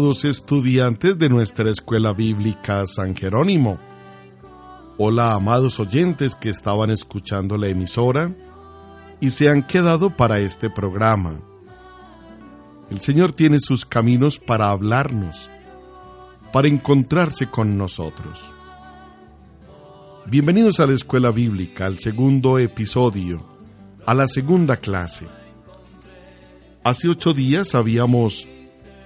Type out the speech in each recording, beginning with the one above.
Amados estudiantes de nuestra escuela bíblica San Jerónimo. Hola, amados oyentes que estaban escuchando la emisora y se han quedado para este programa. El Señor tiene sus caminos para hablarnos, para encontrarse con nosotros. Bienvenidos a la escuela bíblica, al segundo episodio, a la segunda clase. Hace ocho días habíamos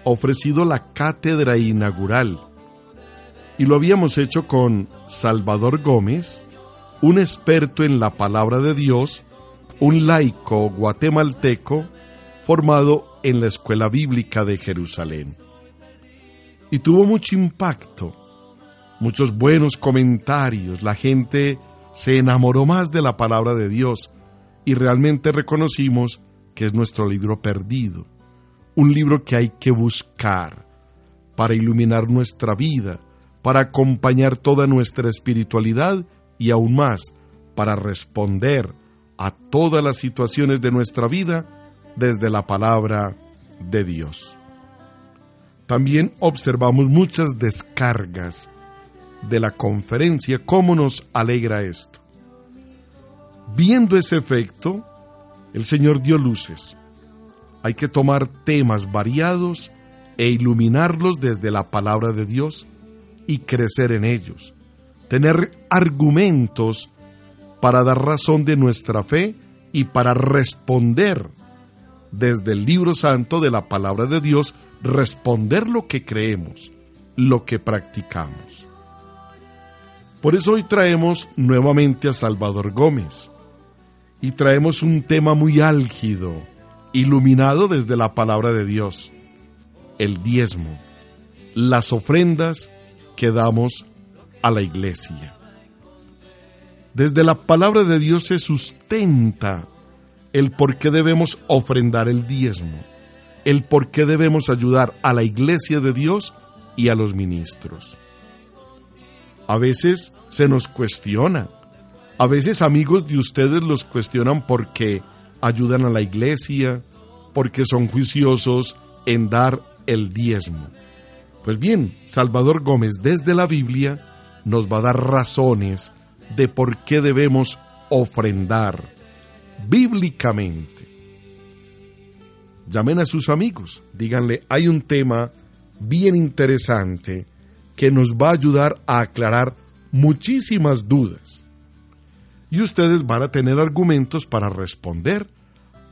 ofrecido la cátedra inaugural y lo habíamos hecho con Salvador Gómez, un experto en la palabra de Dios, un laico guatemalteco formado en la Escuela Bíblica de Jerusalén. Y tuvo mucho impacto, muchos buenos comentarios, la gente se enamoró más de la palabra de Dios y realmente reconocimos que es nuestro libro perdido un libro que hay que buscar para iluminar nuestra vida, para acompañar toda nuestra espiritualidad y aún más para responder a todas las situaciones de nuestra vida desde la palabra de Dios. También observamos muchas descargas de la conferencia, cómo nos alegra esto. Viendo ese efecto, el Señor dio luces hay que tomar temas variados e iluminarlos desde la palabra de Dios y crecer en ellos. Tener argumentos para dar razón de nuestra fe y para responder desde el libro santo de la palabra de Dios, responder lo que creemos, lo que practicamos. Por eso hoy traemos nuevamente a Salvador Gómez y traemos un tema muy álgido, iluminado desde la palabra de Dios, el diezmo, las ofrendas que damos a la iglesia. Desde la palabra de Dios se sustenta el por qué debemos ofrendar el diezmo, el por qué debemos ayudar a la iglesia de Dios y a los ministros. A veces se nos cuestiona, a veces amigos de ustedes los cuestionan porque ayudan a la iglesia, porque son juiciosos en dar el diezmo. Pues bien, Salvador Gómez desde la Biblia nos va a dar razones de por qué debemos ofrendar bíblicamente. Llamen a sus amigos, díganle, hay un tema bien interesante que nos va a ayudar a aclarar muchísimas dudas. Y ustedes van a tener argumentos para responder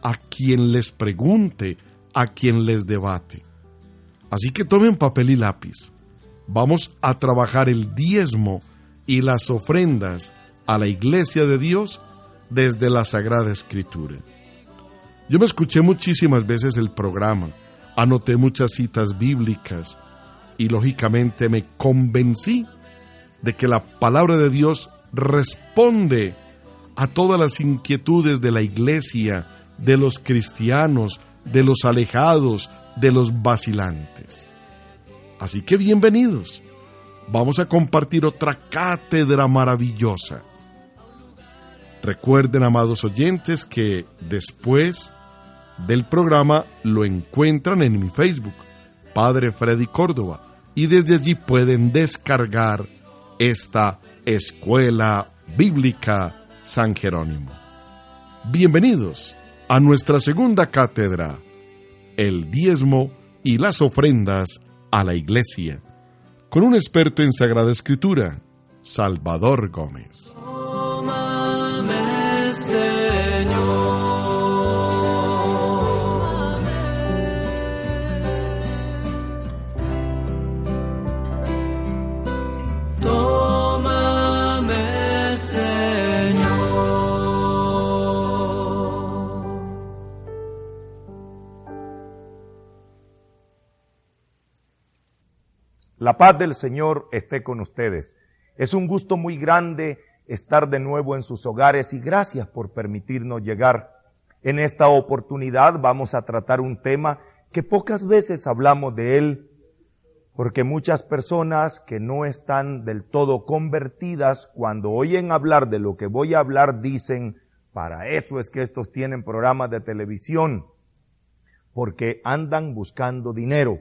a quien les pregunte, a quien les debate. Así que tomen papel y lápiz. Vamos a trabajar el diezmo y las ofrendas a la iglesia de Dios desde la Sagrada Escritura. Yo me escuché muchísimas veces el programa, anoté muchas citas bíblicas y lógicamente me convencí de que la palabra de Dios responde a todas las inquietudes de la iglesia, de los cristianos, de los alejados, de los vacilantes. Así que bienvenidos. Vamos a compartir otra cátedra maravillosa. Recuerden, amados oyentes, que después del programa lo encuentran en mi Facebook, Padre Freddy Córdoba, y desde allí pueden descargar esta Escuela Bíblica San Jerónimo. Bienvenidos a nuestra segunda cátedra, el diezmo y las ofrendas a la iglesia, con un experto en Sagrada Escritura, Salvador Gómez. La paz del Señor esté con ustedes. Es un gusto muy grande estar de nuevo en sus hogares y gracias por permitirnos llegar. En esta oportunidad vamos a tratar un tema que pocas veces hablamos de él, porque muchas personas que no están del todo convertidas, cuando oyen hablar de lo que voy a hablar, dicen, para eso es que estos tienen programas de televisión, porque andan buscando dinero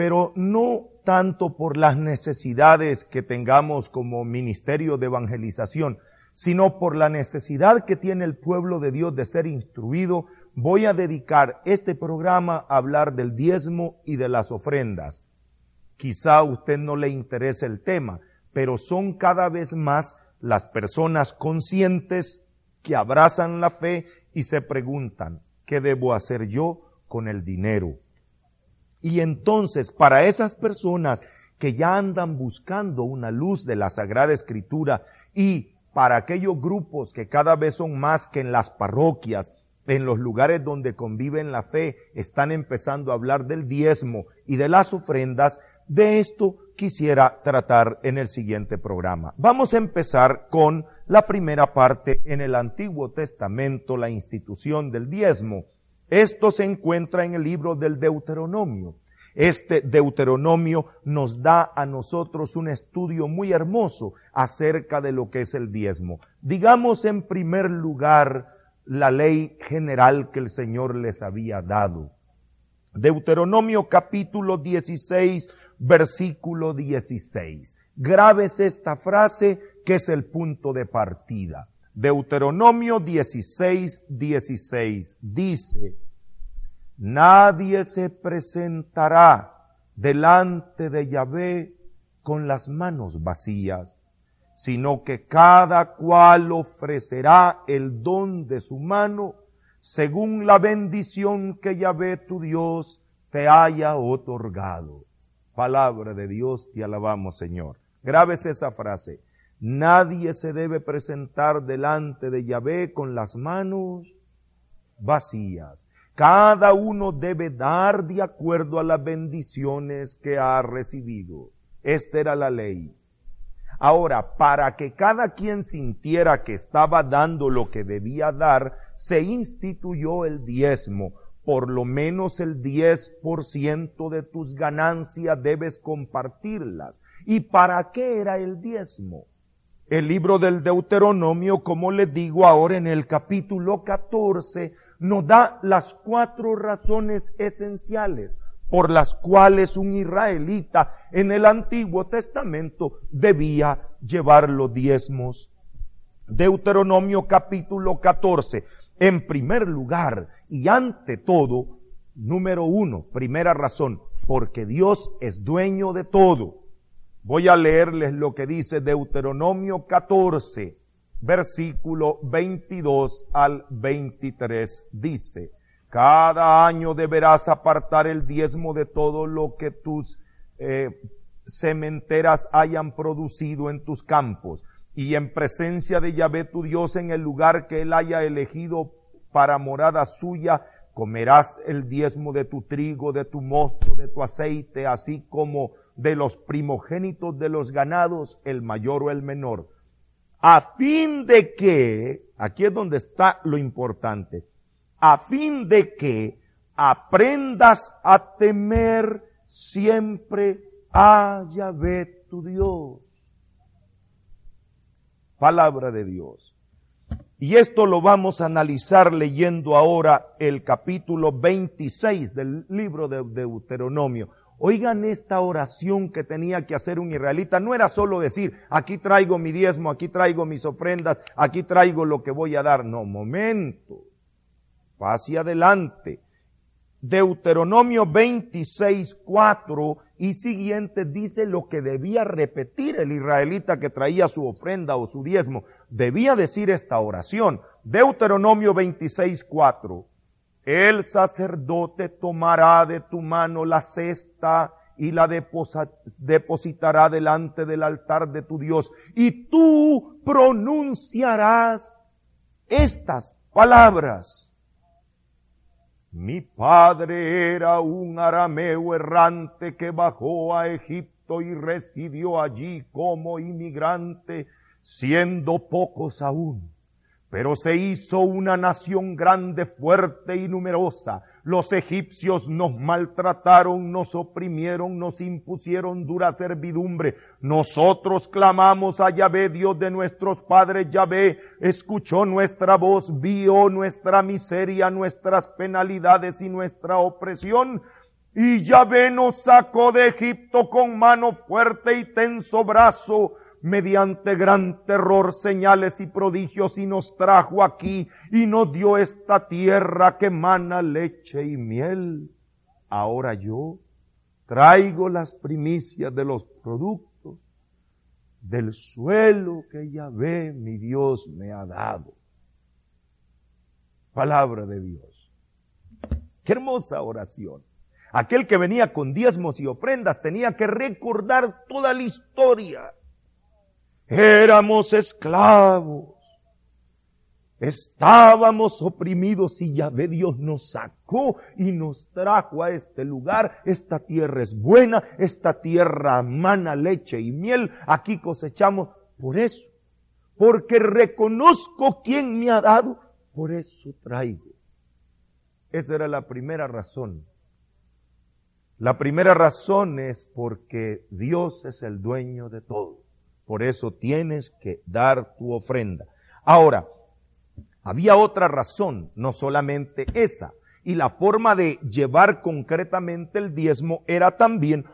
pero no tanto por las necesidades que tengamos como ministerio de evangelización, sino por la necesidad que tiene el pueblo de Dios de ser instruido, voy a dedicar este programa a hablar del diezmo y de las ofrendas. Quizá a usted no le interese el tema, pero son cada vez más las personas conscientes que abrazan la fe y se preguntan, ¿qué debo hacer yo con el dinero? Y entonces, para esas personas que ya andan buscando una luz de la Sagrada Escritura y para aquellos grupos que cada vez son más que en las parroquias, en los lugares donde conviven la fe, están empezando a hablar del diezmo y de las ofrendas, de esto quisiera tratar en el siguiente programa. Vamos a empezar con la primera parte en el Antiguo Testamento, la institución del diezmo. Esto se encuentra en el libro del Deuteronomio. Este Deuteronomio nos da a nosotros un estudio muy hermoso acerca de lo que es el diezmo. Digamos en primer lugar la ley general que el Señor les había dado. Deuteronomio capítulo 16, versículo 16. Graves esta frase que es el punto de partida. Deuteronomio 16, 16 dice, Nadie se presentará delante de Yahvé con las manos vacías, sino que cada cual ofrecerá el don de su mano según la bendición que Yahvé tu Dios te haya otorgado. Palabra de Dios, te alabamos Señor. Grabes esa frase. Nadie se debe presentar delante de Yahvé con las manos vacías. Cada uno debe dar de acuerdo a las bendiciones que ha recibido. Esta era la ley. Ahora, para que cada quien sintiera que estaba dando lo que debía dar, se instituyó el diezmo. Por lo menos el 10% de tus ganancias debes compartirlas. ¿Y para qué era el diezmo? El libro del Deuteronomio, como les digo ahora en el capítulo 14, nos da las cuatro razones esenciales por las cuales un israelita en el Antiguo Testamento debía llevar los diezmos. Deuteronomio capítulo 14. En primer lugar y ante todo, número uno, primera razón, porque Dios es dueño de todo. Voy a leerles lo que dice Deuteronomio 14, versículo 22 al 23 dice, cada año deberás apartar el diezmo de todo lo que tus eh, cementeras hayan producido en tus campos y en presencia de Yahvé tu Dios en el lugar que él haya elegido para morada suya, comerás el diezmo de tu trigo, de tu mosto, de tu aceite, así como de los primogénitos de los ganados, el mayor o el menor a fin de que, aquí es donde está lo importante, a fin de que aprendas a temer siempre a Yahvé tu Dios. Palabra de Dios. Y esto lo vamos a analizar leyendo ahora el capítulo 26 del libro de Deuteronomio. Oigan esta oración que tenía que hacer un israelita. No era solo decir, aquí traigo mi diezmo, aquí traigo mis ofrendas, aquí traigo lo que voy a dar. No, momento. Hacia adelante. Deuteronomio 26, 4 y siguiente dice lo que debía repetir el israelita que traía su ofrenda o su diezmo. Debía decir esta oración. Deuteronomio 26, 4. El sacerdote tomará de tu mano la cesta y la depositará delante del altar de tu Dios. Y tú pronunciarás estas palabras. Mi padre era un arameo errante que bajó a Egipto y residió allí como inmigrante, siendo pocos aún. Pero se hizo una nación grande, fuerte y numerosa. Los egipcios nos maltrataron, nos oprimieron, nos impusieron dura servidumbre. Nosotros clamamos a Yahvé, Dios de nuestros padres. Yahvé escuchó nuestra voz, vio nuestra miseria, nuestras penalidades y nuestra opresión. Y Yahvé nos sacó de Egipto con mano fuerte y tenso brazo mediante gran terror, señales y prodigios y nos trajo aquí y nos dio esta tierra que mana leche y miel. Ahora yo traigo las primicias de los productos del suelo que ya ve mi Dios me ha dado. Palabra de Dios. Qué hermosa oración. Aquel que venía con diezmos y ofrendas tenía que recordar toda la historia Éramos esclavos. Estábamos oprimidos y Yahvé Dios nos sacó y nos trajo a este lugar. Esta tierra es buena, esta tierra mana leche y miel. Aquí cosechamos por eso. Porque reconozco quién me ha dado, por eso traigo. Esa era la primera razón. La primera razón es porque Dios es el dueño de todo. Por eso tienes que dar tu ofrenda. Ahora, había otra razón, no solamente esa. Y la forma de llevar concretamente el diezmo era también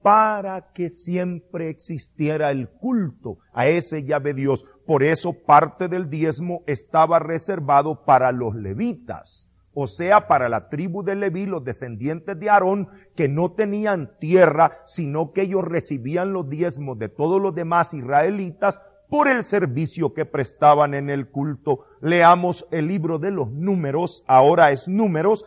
para que siempre existiera el culto a ese llave Dios. Por eso parte del diezmo estaba reservado para los levitas o sea, para la tribu de Leví, los descendientes de Aarón, que no tenían tierra, sino que ellos recibían los diezmos de todos los demás israelitas por el servicio que prestaban en el culto. Leamos el libro de los números, ahora es números,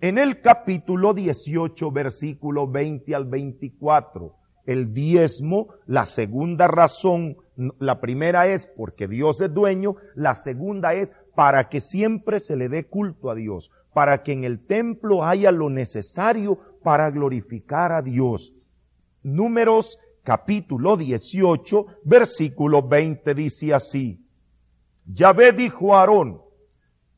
en el capítulo 18, versículo 20 al 24. El diezmo, la segunda razón, la primera es porque Dios es dueño, la segunda es para que siempre se le dé culto a Dios, para que en el templo haya lo necesario para glorificar a Dios. Números capítulo 18, versículo 20 dice así. Yahvé dijo a Aarón,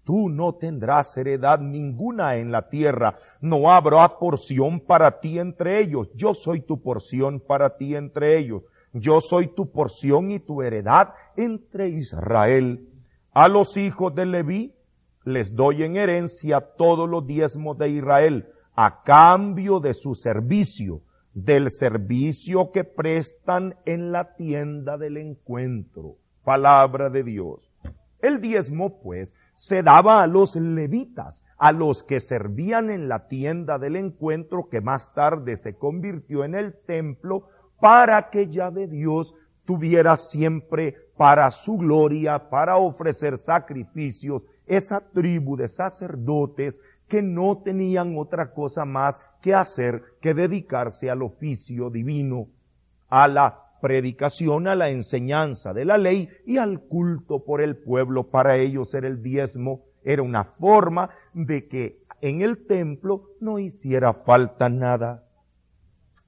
tú no tendrás heredad ninguna en la tierra, no habrá porción para ti entre ellos, yo soy tu porción para ti entre ellos, yo soy tu porción y tu heredad entre Israel a los hijos de Leví les doy en herencia todos los diezmos de Israel a cambio de su servicio, del servicio que prestan en la tienda del encuentro. Palabra de Dios. El diezmo, pues, se daba a los levitas, a los que servían en la tienda del encuentro que más tarde se convirtió en el templo, para que ya de Dios tuviera siempre para su gloria, para ofrecer sacrificios, esa tribu de sacerdotes que no tenían otra cosa más que hacer que dedicarse al oficio divino, a la predicación, a la enseñanza de la ley y al culto por el pueblo. Para ellos era el diezmo, era una forma de que en el templo no hiciera falta nada.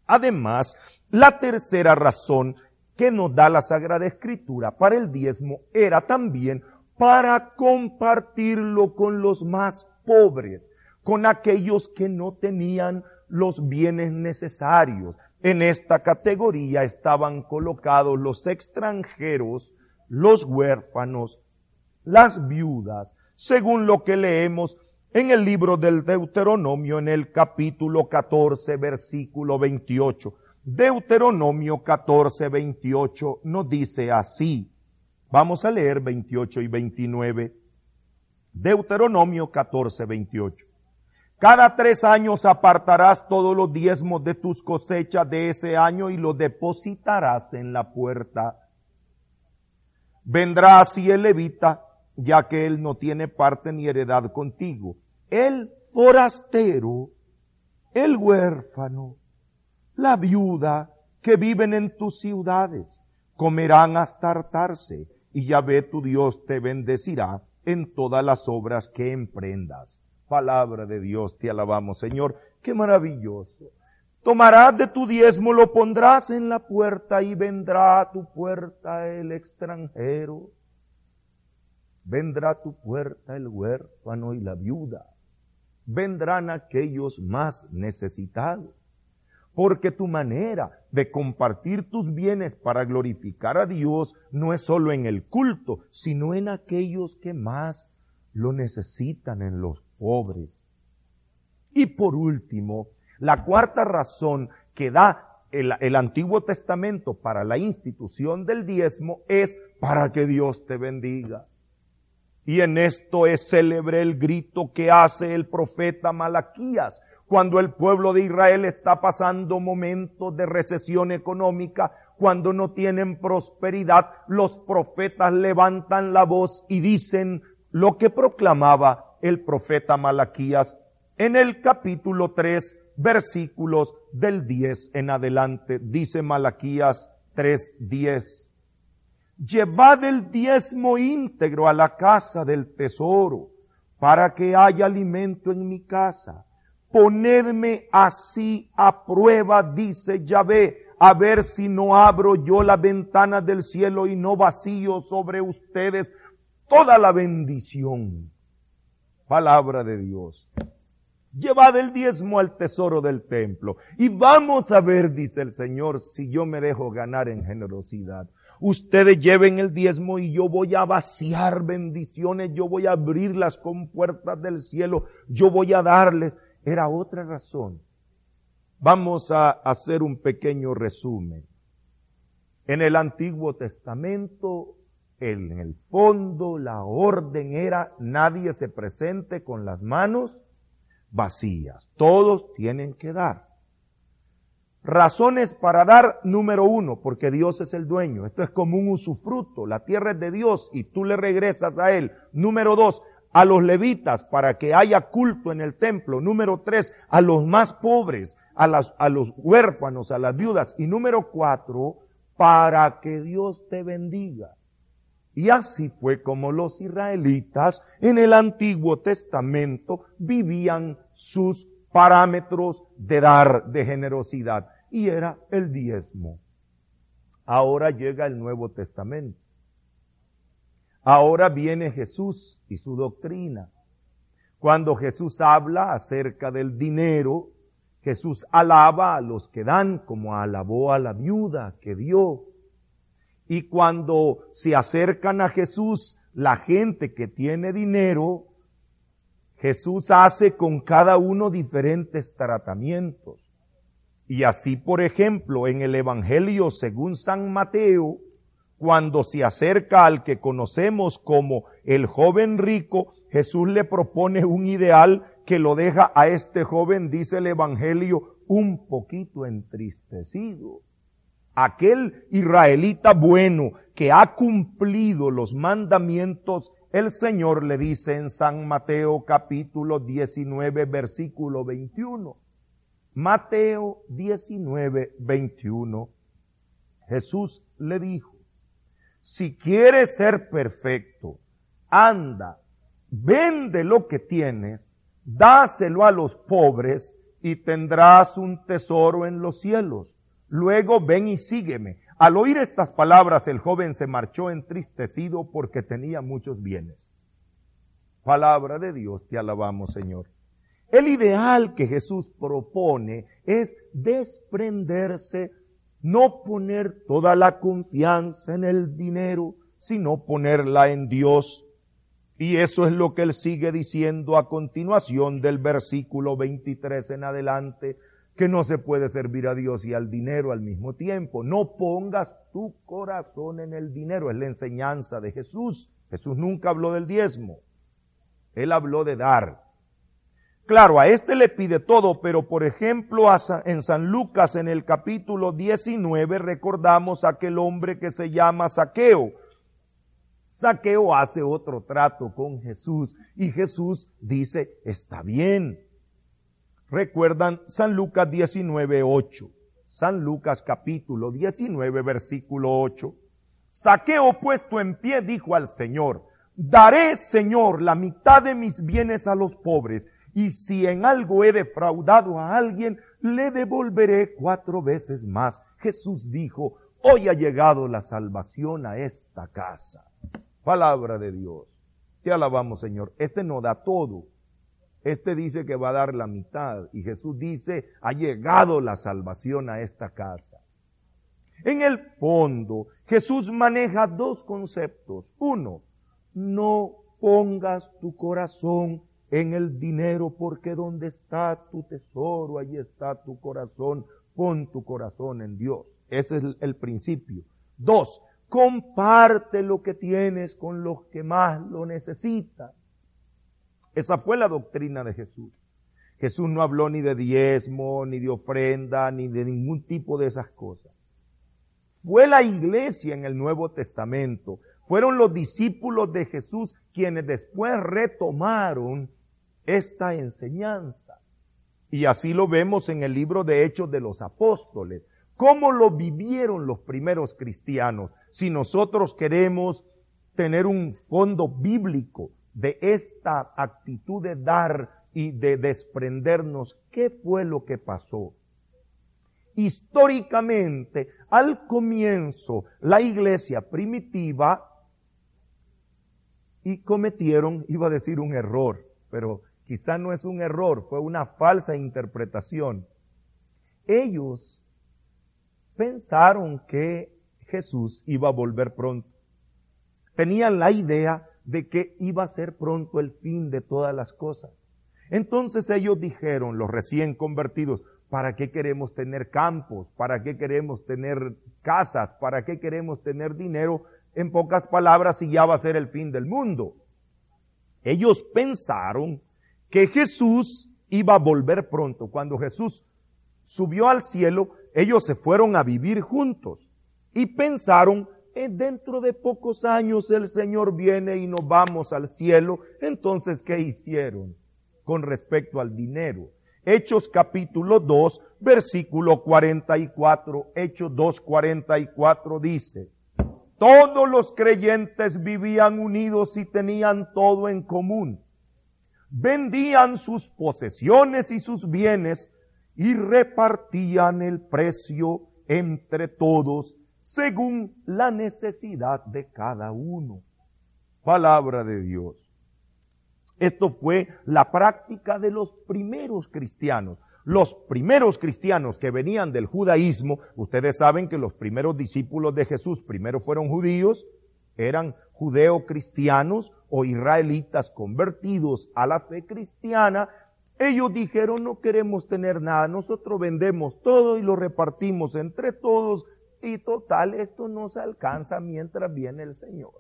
Además, la tercera razón que nos da la Sagrada Escritura para el diezmo era también para compartirlo con los más pobres, con aquellos que no tenían los bienes necesarios. En esta categoría estaban colocados los extranjeros, los huérfanos, las viudas, según lo que leemos en el libro del Deuteronomio en el capítulo 14, versículo 28. Deuteronomio 14, 28 nos dice así. Vamos a leer 28 y 29. Deuteronomio 14, 28. Cada tres años apartarás todos los diezmos de tus cosechas de ese año y los depositarás en la puerta. Vendrá así el levita, ya que él no tiene parte ni heredad contigo. El forastero, el huérfano, la viuda que viven en tus ciudades, comerán hasta hartarse, y Yahvé tu Dios te bendecirá en todas las obras que emprendas. Palabra de Dios, te alabamos, Señor. Qué maravilloso. Tomarás de tu diezmo, lo pondrás en la puerta y vendrá a tu puerta el extranjero. Vendrá a tu puerta el huérfano y la viuda. Vendrán aquellos más necesitados. Porque tu manera de compartir tus bienes para glorificar a Dios no es solo en el culto, sino en aquellos que más lo necesitan, en los pobres. Y por último, la cuarta razón que da el, el, Antiguo Testamento para la institución del diezmo es para que Dios te bendiga. Y en esto es célebre el grito que hace el profeta Malaquías cuando el pueblo de Israel está pasando momentos de recesión económica, cuando no tienen prosperidad, los profetas levantan la voz y dicen lo que proclamaba el profeta Malaquías en el capítulo 3, versículos del 10 en adelante. Dice Malaquías 3:10. Llevad el diezmo íntegro a la casa del tesoro, para que haya alimento en mi casa Ponedme así a prueba, dice Yahvé, a ver si no abro yo la ventana del cielo y no vacío sobre ustedes toda la bendición. Palabra de Dios. Llevad el diezmo al tesoro del templo. Y vamos a ver, dice el Señor, si yo me dejo ganar en generosidad. Ustedes lleven el diezmo y yo voy a vaciar bendiciones, yo voy a abrir las compuertas del cielo, yo voy a darles era otra razón. Vamos a hacer un pequeño resumen. En el Antiguo Testamento, en el fondo, la orden era nadie se presente con las manos vacías. Todos tienen que dar. Razones para dar, número uno, porque Dios es el dueño. Esto es como un usufruto. La tierra es de Dios y tú le regresas a Él. Número dos, a los levitas para que haya culto en el templo. Número tres, a los más pobres, a, las, a los huérfanos, a las viudas. Y número cuatro, para que Dios te bendiga. Y así fue como los israelitas en el Antiguo Testamento vivían sus parámetros de dar, de generosidad. Y era el diezmo. Ahora llega el Nuevo Testamento. Ahora viene Jesús y su doctrina. Cuando Jesús habla acerca del dinero, Jesús alaba a los que dan como alabó a la viuda que dio. Y cuando se acercan a Jesús la gente que tiene dinero, Jesús hace con cada uno diferentes tratamientos. Y así, por ejemplo, en el Evangelio según San Mateo, cuando se acerca al que conocemos como el joven rico, Jesús le propone un ideal que lo deja a este joven, dice el Evangelio, un poquito entristecido. Aquel israelita bueno que ha cumplido los mandamientos, el Señor le dice en San Mateo capítulo 19 versículo 21. Mateo 19, 21. Jesús le dijo, si quieres ser perfecto, anda, vende lo que tienes, dáselo a los pobres y tendrás un tesoro en los cielos. Luego ven y sígueme. Al oír estas palabras el joven se marchó entristecido porque tenía muchos bienes. Palabra de Dios, te alabamos Señor. El ideal que Jesús propone es desprenderse no poner toda la confianza en el dinero, sino ponerla en Dios. Y eso es lo que él sigue diciendo a continuación del versículo 23 en adelante, que no se puede servir a Dios y al dinero al mismo tiempo. No pongas tu corazón en el dinero, es la enseñanza de Jesús. Jesús nunca habló del diezmo, él habló de dar. Claro, a este le pide todo, pero por ejemplo en San Lucas en el capítulo 19 recordamos a aquel hombre que se llama Saqueo Saqueo hace otro trato con Jesús y Jesús dice, está bien. Recuerdan San Lucas 19, 8. San Lucas capítulo 19, versículo 8. Saqueo puesto en pie dijo al Señor, daré, Señor, la mitad de mis bienes a los pobres, y si en algo he defraudado a alguien, le devolveré cuatro veces más. Jesús dijo, hoy ha llegado la salvación a esta casa. Palabra de Dios. Te alabamos, Señor. Este no da todo. Este dice que va a dar la mitad. Y Jesús dice, ha llegado la salvación a esta casa. En el fondo, Jesús maneja dos conceptos. Uno, no pongas tu corazón en el dinero porque donde está tu tesoro, allí está tu corazón. Pon tu corazón en Dios. Ese es el, el principio. Dos, Comparte lo que tienes con los que más lo necesitan. Esa fue la doctrina de Jesús. Jesús no habló ni de diezmo, ni de ofrenda, ni de ningún tipo de esas cosas. Fue la iglesia en el Nuevo Testamento, fueron los discípulos de Jesús quienes después retomaron esta enseñanza. Y así lo vemos en el libro de Hechos de los Apóstoles. ¿Cómo lo vivieron los primeros cristianos? Si nosotros queremos tener un fondo bíblico de esta actitud de dar y de desprendernos, ¿qué fue lo que pasó? Históricamente, al comienzo, la iglesia primitiva y cometieron, iba a decir un error, pero quizá no es un error, fue una falsa interpretación. Ellos pensaron que Jesús iba a volver pronto. Tenían la idea de que iba a ser pronto el fin de todas las cosas. Entonces ellos dijeron, los recién convertidos, ¿para qué queremos tener campos? ¿Para qué queremos tener casas? ¿Para qué queremos tener dinero? En pocas palabras, si ya va a ser el fin del mundo. Ellos pensaron que Jesús iba a volver pronto. Cuando Jesús subió al cielo, ellos se fueron a vivir juntos y pensaron, eh, dentro de pocos años el Señor viene y nos vamos al cielo. Entonces, ¿qué hicieron con respecto al dinero? Hechos capítulo 2, versículo 44, Hechos 2, 44 dice, todos los creyentes vivían unidos y tenían todo en común. Vendían sus posesiones y sus bienes y repartían el precio entre todos según la necesidad de cada uno. Palabra de Dios. Esto fue la práctica de los primeros cristianos. Los primeros cristianos que venían del judaísmo, ustedes saben que los primeros discípulos de Jesús primero fueron judíos, eran judeo-cristianos o israelitas convertidos a la fe cristiana, ellos dijeron, no queremos tener nada, nosotros vendemos todo y lo repartimos entre todos y total, esto no se alcanza mientras viene el Señor.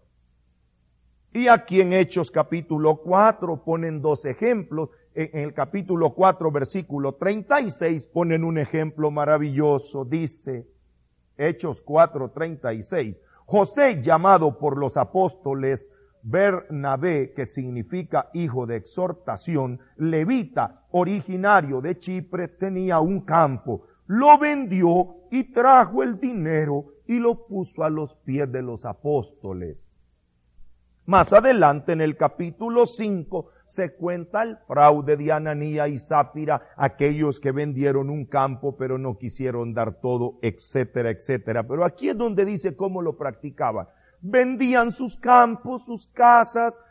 Y aquí en Hechos capítulo 4 ponen dos ejemplos. En el capítulo 4 versículo 36 ponen un ejemplo maravilloso. Dice Hechos 4, 36. José llamado por los apóstoles Bernabé, que significa hijo de exhortación, levita, originario de Chipre, tenía un campo, lo vendió y trajo el dinero y lo puso a los pies de los apóstoles. Más adelante en el capítulo 5 se cuenta el fraude de Ananía y Zápira, aquellos que vendieron un campo pero no quisieron dar todo, etcétera, etcétera. Pero aquí es donde dice cómo lo practicaban vendían sus campos, sus casas,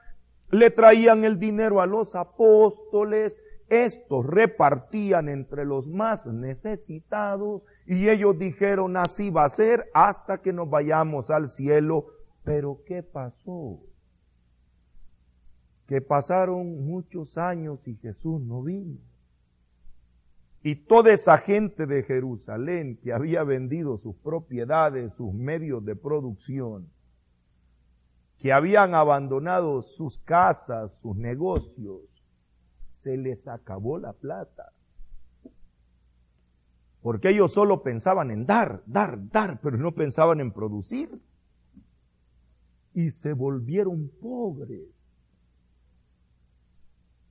le traían el dinero a los apóstoles, estos repartían entre los más necesitados y ellos dijeron así va a ser hasta que nos vayamos al cielo. Pero ¿qué pasó? Que pasaron muchos años y Jesús no vino. Y toda esa gente de Jerusalén que había vendido sus propiedades, sus medios de producción, que habían abandonado sus casas, sus negocios, se les acabó la plata. Porque ellos solo pensaban en dar, dar, dar, pero no pensaban en producir. Y se volvieron pobres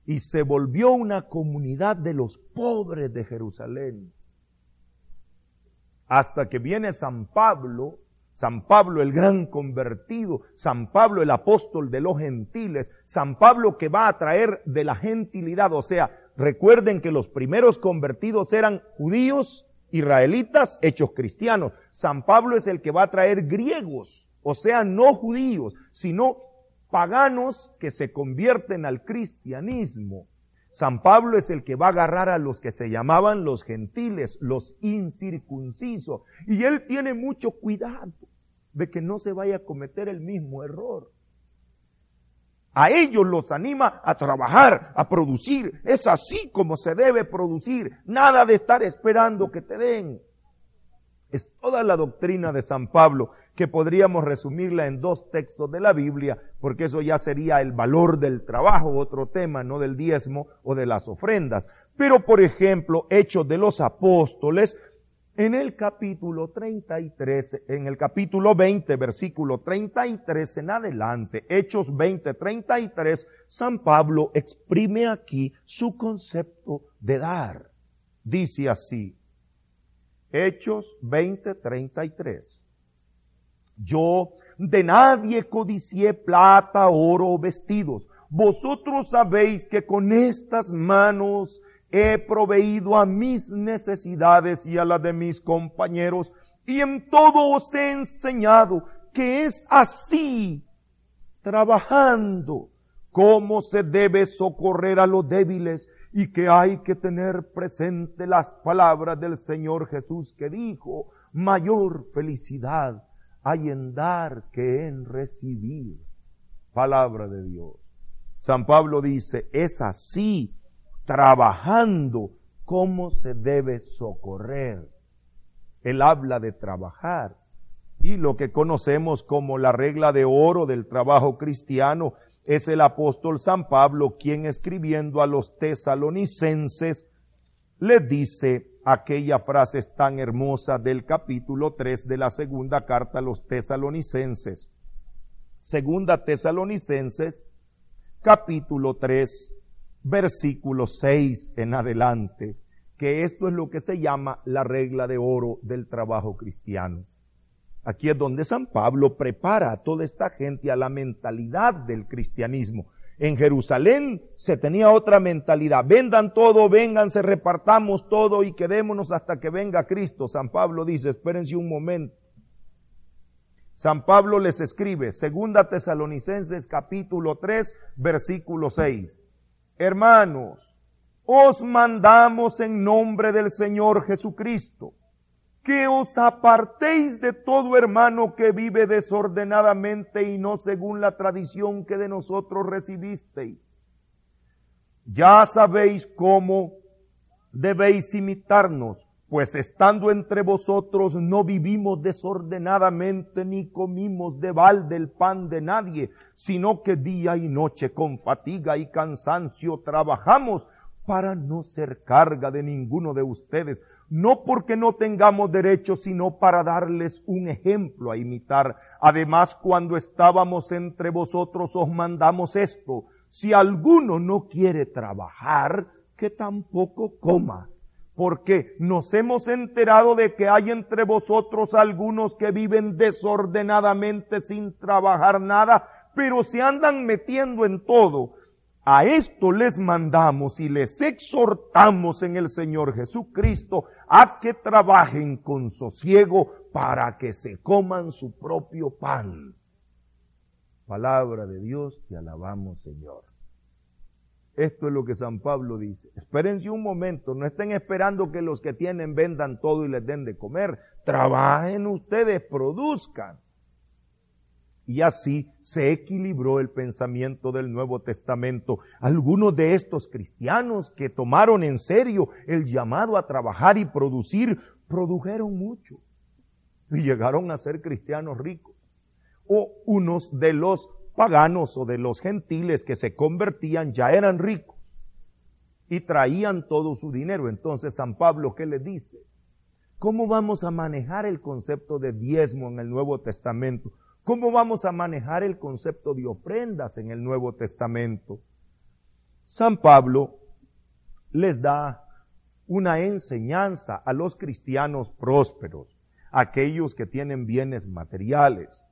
y se volvió una comunidad de los pobres de Jerusalén. Hasta que viene San Pablo, San Pablo el gran convertido, San Pablo el apóstol de los gentiles, San Pablo que va a traer de la gentilidad, o sea, recuerden que los primeros convertidos eran judíos, israelitas, hechos cristianos. San Pablo es el que va a traer griegos, o sea, no judíos, sino paganos que se convierten al cristianismo. San Pablo es el que va a agarrar a los que se llamaban los gentiles, los incircuncisos. Y él tiene mucho cuidado de que no se vaya a cometer el mismo error. A ellos los anima a trabajar, a producir. Es así como se debe producir. Nada de estar esperando que te den. Es toda la doctrina de San Pablo que podríamos resumirla en dos textos de la Biblia, porque eso ya sería el valor del trabajo, otro tema, no del diezmo o de las ofrendas. Pero, por ejemplo, Hechos de los Apóstoles, en el capítulo 33, en el capítulo 20, versículo 33 en adelante, Hechos 20, 33, San Pablo exprime aquí su concepto de dar. Dice así, Hechos 20, 33. Yo de nadie codicié plata, oro o vestidos. Vosotros sabéis que con estas manos he proveído a mis necesidades y a las de mis compañeros, y en todo os he enseñado que es así, trabajando, cómo se debe socorrer a los débiles y que hay que tener presente las palabras del Señor Jesús que dijo, mayor felicidad hay en dar que en recibir. Palabra de Dios. San Pablo dice, es así, trabajando, cómo se debe socorrer. Él habla de trabajar. Y lo que conocemos como la regla de oro del trabajo cristiano es el apóstol San Pablo quien escribiendo a los tesalonicenses le dice, aquella frase tan hermosa del capítulo 3 de la segunda carta a los tesalonicenses. Segunda tesalonicenses, capítulo 3, versículo 6 en adelante, que esto es lo que se llama la regla de oro del trabajo cristiano. Aquí es donde San Pablo prepara a toda esta gente a la mentalidad del cristianismo. En Jerusalén se tenía otra mentalidad. Vendan todo, vénganse, repartamos todo y quedémonos hasta que venga Cristo. San Pablo dice, espérense un momento. San Pablo les escribe, segunda Tesalonicenses capítulo 3, versículo 6. Hermanos, os mandamos en nombre del Señor Jesucristo que os apartéis de todo hermano que vive desordenadamente y no según la tradición que de nosotros recibisteis. Ya sabéis cómo debéis imitarnos, pues estando entre vosotros no vivimos desordenadamente ni comimos de balde el pan de nadie, sino que día y noche con fatiga y cansancio trabajamos para no ser carga de ninguno de ustedes, no porque no tengamos derecho, sino para darles un ejemplo a imitar. Además, cuando estábamos entre vosotros os mandamos esto, si alguno no quiere trabajar, que tampoco coma, porque nos hemos enterado de que hay entre vosotros algunos que viven desordenadamente sin trabajar nada, pero se andan metiendo en todo. A esto les mandamos y les exhortamos en el Señor Jesucristo a que trabajen con sosiego para que se coman su propio pan. Palabra de Dios, te alabamos Señor. Esto es lo que San Pablo dice. Espérense un momento, no estén esperando que los que tienen vendan todo y les den de comer. Trabajen ustedes, produzcan. Y así se equilibró el pensamiento del Nuevo Testamento. Algunos de estos cristianos que tomaron en serio el llamado a trabajar y producir, produjeron mucho y llegaron a ser cristianos ricos. O unos de los paganos o de los gentiles que se convertían ya eran ricos y traían todo su dinero. Entonces San Pablo, ¿qué le dice? ¿Cómo vamos a manejar el concepto de diezmo en el Nuevo Testamento? ¿Cómo vamos a manejar el concepto de ofrendas en el Nuevo Testamento? San Pablo les da una enseñanza a los cristianos prósperos, aquellos que tienen bienes materiales.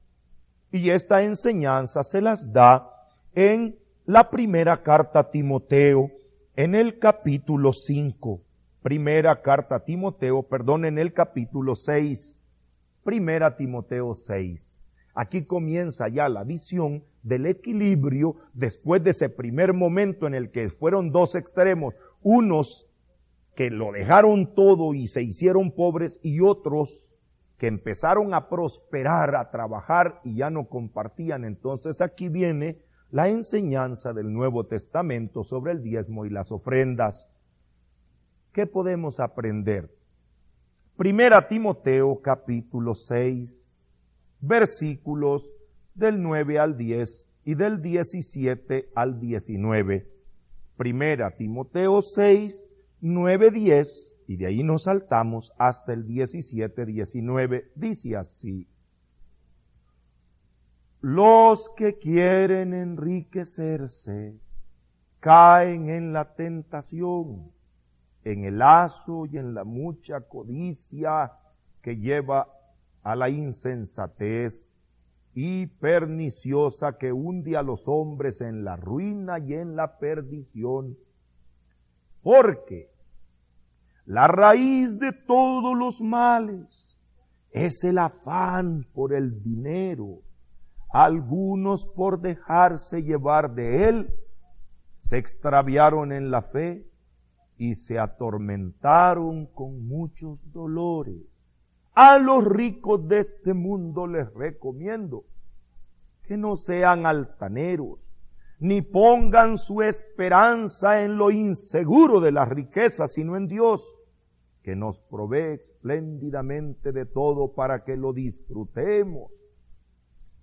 Y esta enseñanza se las da en la primera carta a Timoteo, en el capítulo 5. Primera carta a Timoteo, perdón, en el capítulo 6. Primera Timoteo 6. Aquí comienza ya la visión del equilibrio después de ese primer momento en el que fueron dos extremos, unos que lo dejaron todo y se hicieron pobres y otros que empezaron a prosperar, a trabajar y ya no compartían. Entonces aquí viene la enseñanza del Nuevo Testamento sobre el diezmo y las ofrendas. ¿Qué podemos aprender? Primera Timoteo capítulo 6 versículos del 9 al 10 y del 17 al 19. Primera Timoteo 6, 9, 10 y de ahí nos saltamos hasta el 17, 19. Dice así. Los que quieren enriquecerse caen en la tentación, en el lazo y en la mucha codicia que lleva a la insensatez y perniciosa que hunde a los hombres en la ruina y en la perdición. Porque la raíz de todos los males es el afán por el dinero. Algunos por dejarse llevar de él se extraviaron en la fe y se atormentaron con muchos dolores. A los ricos de este mundo les recomiendo que no sean altaneros, ni pongan su esperanza en lo inseguro de las riquezas, sino en Dios, que nos provee espléndidamente de todo para que lo disfrutemos,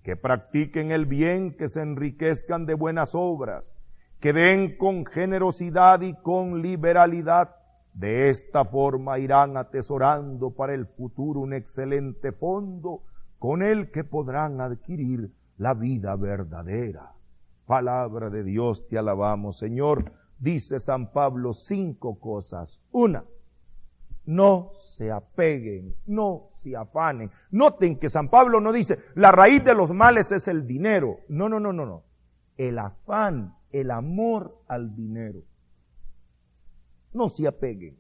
que practiquen el bien, que se enriquezcan de buenas obras, que den con generosidad y con liberalidad, de esta forma irán atesorando para el futuro un excelente fondo con el que podrán adquirir la vida verdadera. Palabra de Dios, te alabamos, Señor. Dice San Pablo cinco cosas. Una, no se apeguen, no se afanen. Noten que San Pablo no dice, la raíz de los males es el dinero. No, no, no, no, no. El afán, el amor al dinero no se apeguen.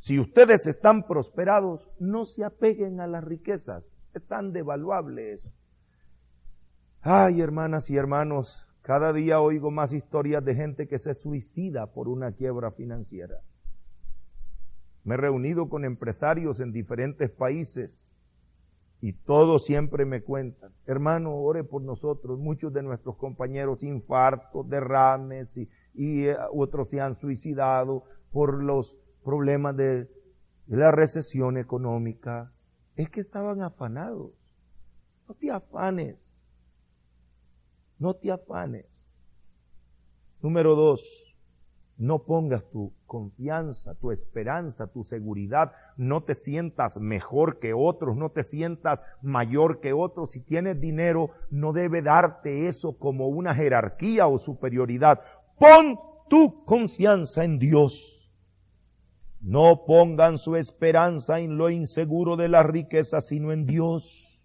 Si ustedes están prosperados, no se apeguen a las riquezas. Es tan devaluable eso. Ay, hermanas y hermanos, cada día oigo más historias de gente que se suicida por una quiebra financiera. Me he reunido con empresarios en diferentes países y todos siempre me cuentan, hermano, ore por nosotros, muchos de nuestros compañeros infartos, derrames y, y eh, otros se han suicidado por los problemas de, la recesión económica. Es que estaban afanados. No te afanes. No te afanes. Número dos, no pongas tu confianza, tu esperanza, tu seguridad. No te sientas mejor que otros, no te sientas mayor que otros. Si tienes dinero, no debe darte eso como una jerarquía o superioridad. Pon tu confianza en Dios. No pongan su esperanza en lo inseguro de la riqueza, sino en Dios.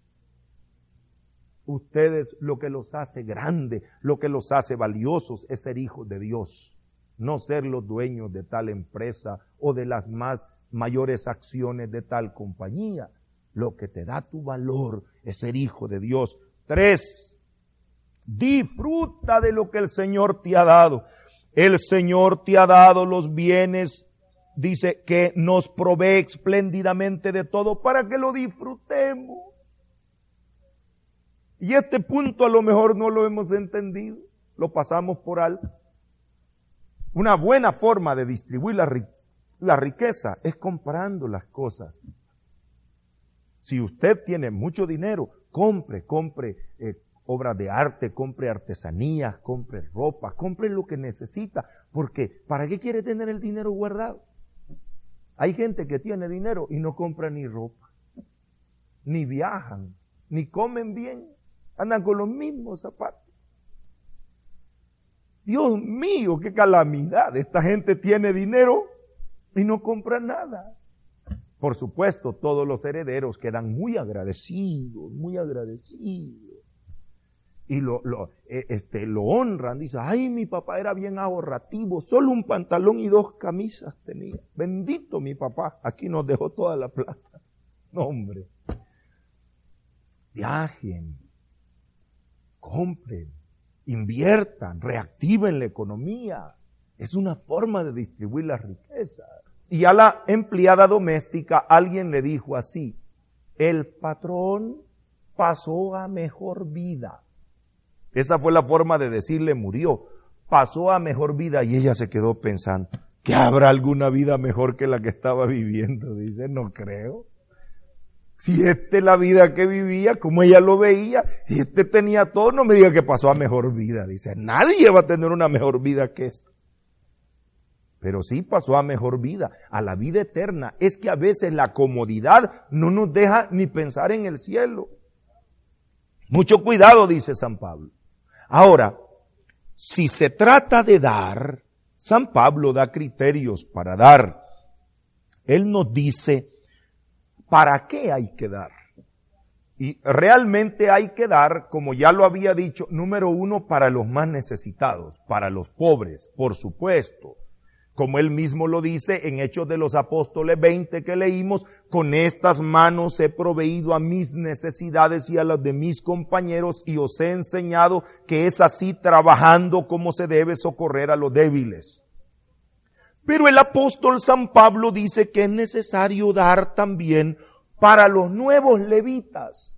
Ustedes lo que los hace grande, lo que los hace valiosos es ser hijos de Dios, no ser los dueños de tal empresa o de las más mayores acciones de tal compañía. Lo que te da tu valor es ser hijo de Dios. Tres, Disfruta de lo que el Señor te ha dado. El Señor te ha dado los bienes, dice que nos provee espléndidamente de todo para que lo disfrutemos. Y este punto a lo mejor no lo hemos entendido, lo pasamos por alto. Una buena forma de distribuir la, riqueza es comprando las cosas. Si usted tiene mucho dinero, compre, compre eh, obras de arte, compre artesanías, compre ropa, compre lo que necesita. Porque, ¿para qué quiere tener el dinero guardado? Hay gente que tiene dinero y no compra ni ropa, ni viajan, ni comen bien, andan con los mismos zapatos. Dios mío, qué calamidad. Esta gente tiene dinero y no compra nada. Por supuesto, todos los herederos quedan muy agradecidos, muy agradecidos y lo, lo, eh, este, lo honran. Dice, ay, mi papá era bien ahorrativo, solo un pantalón y dos camisas tenía. Bendito mi papá, aquí nos dejó toda la plata. No, hombre. Viajen, compren, inviertan, reactiven la economía. Es una forma de distribuir la riqueza. Y a la empleada doméstica alguien le dijo así, el patrón pasó a mejor vida. Esa fue la forma de decirle murió. Pasó a mejor vida y ella se quedó pensando, ¿que habrá alguna vida mejor que la que estaba viviendo? Dice, no creo. Si este es la vida que vivía, como ella lo veía, y este tenía todo, no me diga que pasó a mejor vida. Dice, nadie va a tener una mejor vida que esta. Pero sí pasó a mejor vida, a la vida eterna. Es que a veces la comodidad no nos deja ni pensar en el cielo. Mucho cuidado, dice San Pablo. Ahora, si se trata de dar, San Pablo da criterios para dar. Él nos dice, ¿para qué hay que dar? Y realmente hay que dar, como ya lo había dicho, número uno, para los más necesitados, para los pobres, por supuesto como él mismo lo dice en Hechos de los Apóstoles 20 que leímos, con estas manos he proveído a mis necesidades y a las de mis compañeros y os he enseñado que es así trabajando como se debe socorrer a los débiles. Pero el apóstol San Pablo dice que es necesario dar también para los nuevos levitas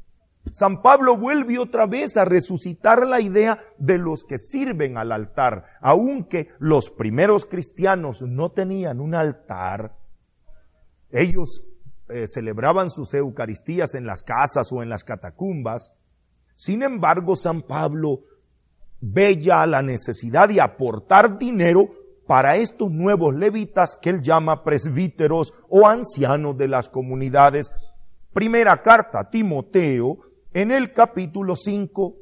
San Pablo vuelve otra vez a resucitar la idea de los que sirven al altar. Aunque los primeros cristianos no tenían un altar, ellos eh, celebraban sus Eucaristías en las casas o en las catacumbas. Sin embargo, San Pablo ve ya la necesidad de aportar dinero para estos nuevos levitas que él llama presbíteros o ancianos de las comunidades. Primera carta Timoteo, en el capítulo 5,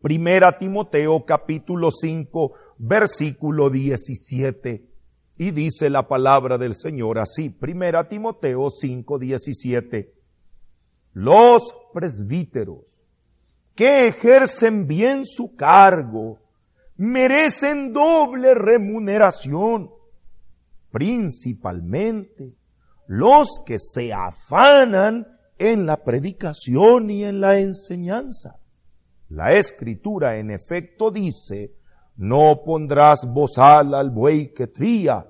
primera Timoteo capítulo 5, versículo 17. Y dice la palabra del Señor así, primera Timoteo 5, 17. Los presbíteros que ejercen bien su cargo merecen doble remuneración, principalmente los que se afanan en la predicación y en la enseñanza. La escritura en efecto dice, no pondrás bozal al buey que tría.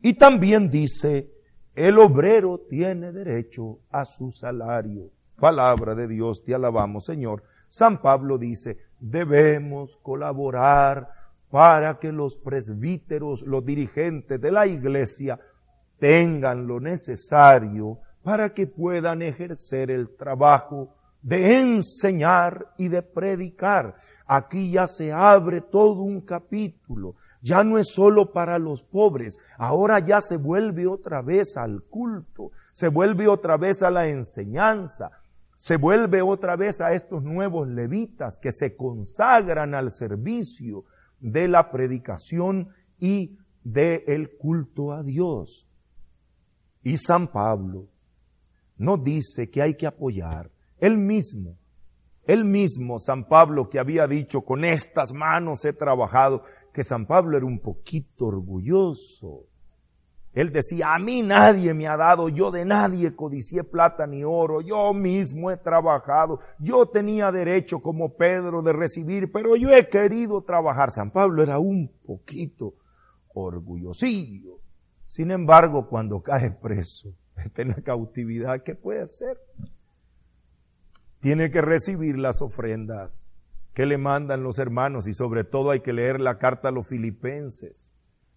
Y también dice, el obrero tiene derecho a su salario. Palabra de Dios, te alabamos Señor. San Pablo dice, debemos colaborar para que los presbíteros, los dirigentes de la iglesia, tengan lo necesario para que puedan ejercer el trabajo de enseñar y de predicar. Aquí ya se abre todo un capítulo. Ya no es solo para los pobres, ahora ya se vuelve otra vez al culto, se vuelve otra vez a la enseñanza, se vuelve otra vez a estos nuevos levitas que se consagran al servicio de la predicación y del culto a Dios. Y San Pablo no dice que hay que apoyar. Él mismo, él mismo, San Pablo, que había dicho, con estas manos he trabajado, que San Pablo era un poquito orgulloso. Él decía, a mí nadie me ha dado, yo de nadie codicié plata ni oro, yo mismo he trabajado, yo tenía derecho como Pedro de recibir, pero yo he querido trabajar. San Pablo era un poquito orgullosillo. Sin embargo, cuando cae preso, está en la cautividad, ¿qué puede hacer? tiene que recibir las ofrendas que le mandan los hermanos y sobre todo hay que leer la carta a los filipenses.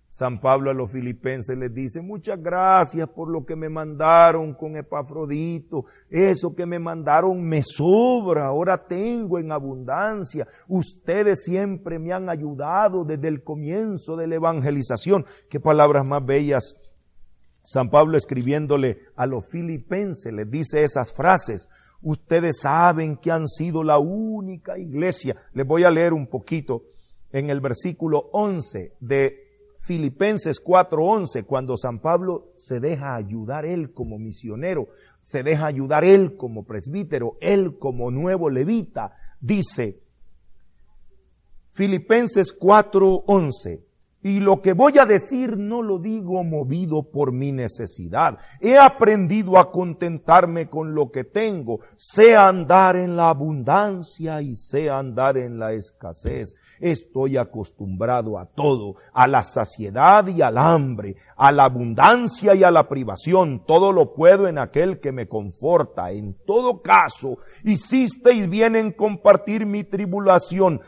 San Pablo a los filipenses les dice, muchas gracias por lo que me mandaron con Epafrodito. Eso que me mandaron me sobra, ahora tengo en abundancia. Ustedes siempre me han ayudado desde el comienzo de la evangelización. Qué palabras más bellas. San Pablo escribiéndole a los filipenses les dice esas frases. Ustedes saben que han sido la única iglesia. Les voy a leer un poquito en el versículo 11 de Filipenses 4:11, cuando San Pablo se deja ayudar él como misionero, se deja ayudar él como presbítero, él como nuevo levita, dice Filipenses 4:11, y lo que voy a decir no lo digo movido por mi necesidad. He aprendido a contentarme con lo que tengo, sé andar en la abundancia y sé andar en la escasez. Estoy acostumbrado a todo, a la saciedad y al hambre, a la abundancia y a la privación. Todo lo puedo en aquel que me conforta. En todo caso, hicisteis bien en compartir mi tribulación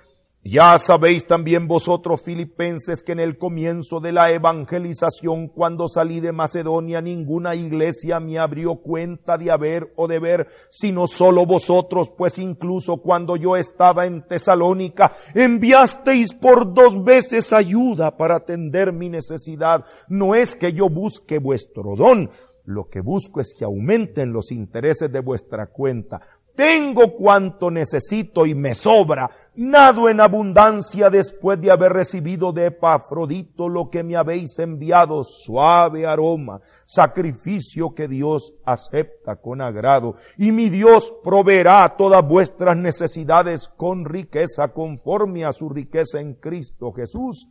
ya sabéis también vosotros filipenses que en el comienzo de la evangelización, cuando salí de Macedonia, ninguna iglesia me abrió cuenta de haber o de ver, sino solo vosotros, pues incluso cuando yo estaba en Tesalónica, enviasteis por dos veces ayuda para atender mi necesidad. No es que yo busque vuestro don, lo que busco es que aumenten los intereses de vuestra cuenta. Tengo cuanto necesito y me sobra. Nado en abundancia después de haber recibido de Epafrodito lo que me habéis enviado, suave aroma, sacrificio que Dios acepta con agrado. Y mi Dios proveerá todas vuestras necesidades con riqueza conforme a su riqueza en Cristo Jesús.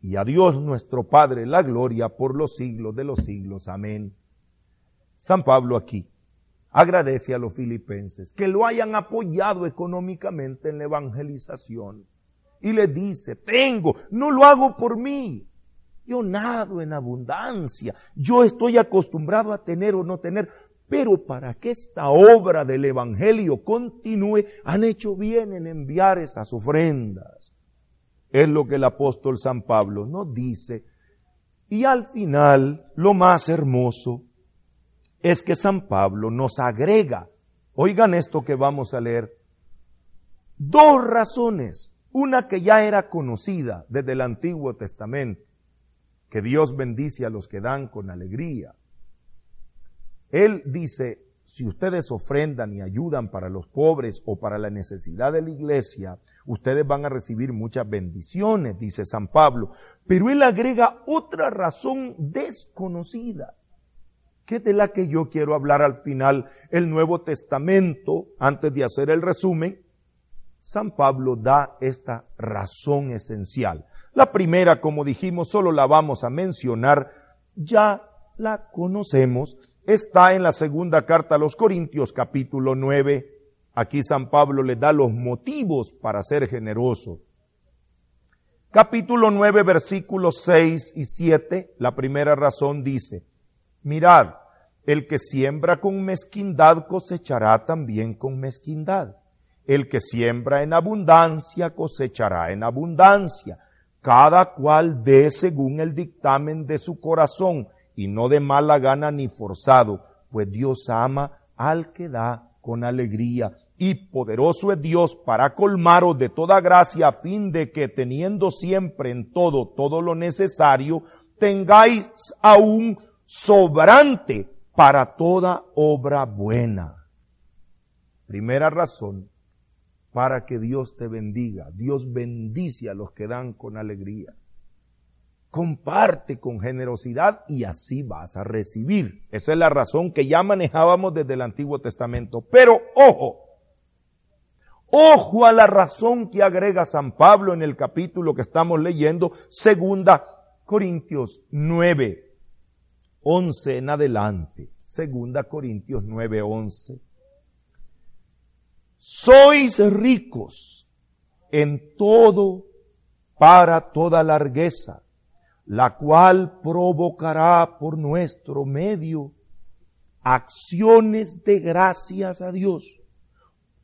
Y a Dios nuestro Padre la gloria por los siglos de los siglos. Amén. San Pablo aquí agradece a los filipenses que lo hayan apoyado económicamente en la evangelización. Y le dice, tengo, no lo hago por mí. Yo nado en abundancia. Yo estoy acostumbrado a tener o no tener. Pero para que esta obra del Evangelio continúe, han hecho bien en enviar esas ofrendas. Es lo que el apóstol San Pablo nos dice. Y al final, lo más hermoso, es que San Pablo nos agrega, oigan esto que vamos a leer, dos razones. Una que ya era conocida desde el Antiguo Testamento, que Dios bendice a los que dan con alegría. Él dice, si ustedes ofrendan y ayudan para los pobres o para la necesidad de la iglesia, ustedes van a recibir muchas bendiciones, dice San Pablo. Pero él agrega otra razón desconocida que de la que yo quiero hablar al final, el Nuevo Testamento, antes de hacer el resumen, San Pablo da esta razón esencial. La primera, como dijimos, solo la vamos a mencionar, ya la conocemos, está en la segunda carta a los Corintios capítulo 9. Aquí San Pablo le da los motivos para ser generoso. Capítulo 9, versículos 6 y 7, la primera razón dice, mirad, el que siembra con mezquindad cosechará también con mezquindad. El que siembra en abundancia cosechará en abundancia. Cada cual dé según el dictamen de su corazón y no de mala gana ni forzado, pues Dios ama al que da con alegría. Y poderoso es Dios para colmaros de toda gracia a fin de que teniendo siempre en todo todo lo necesario, tengáis aún sobrante para toda obra buena. Primera razón, para que Dios te bendiga. Dios bendice a los que dan con alegría. Comparte con generosidad y así vas a recibir. Esa es la razón que ya manejábamos desde el Antiguo Testamento. Pero ojo, ojo a la razón que agrega San Pablo en el capítulo que estamos leyendo, segunda Corintios 9, 11 en adelante. Segunda Corintios 9, 11. Sois ricos en todo para toda largueza, la cual provocará por nuestro medio acciones de gracias a Dios.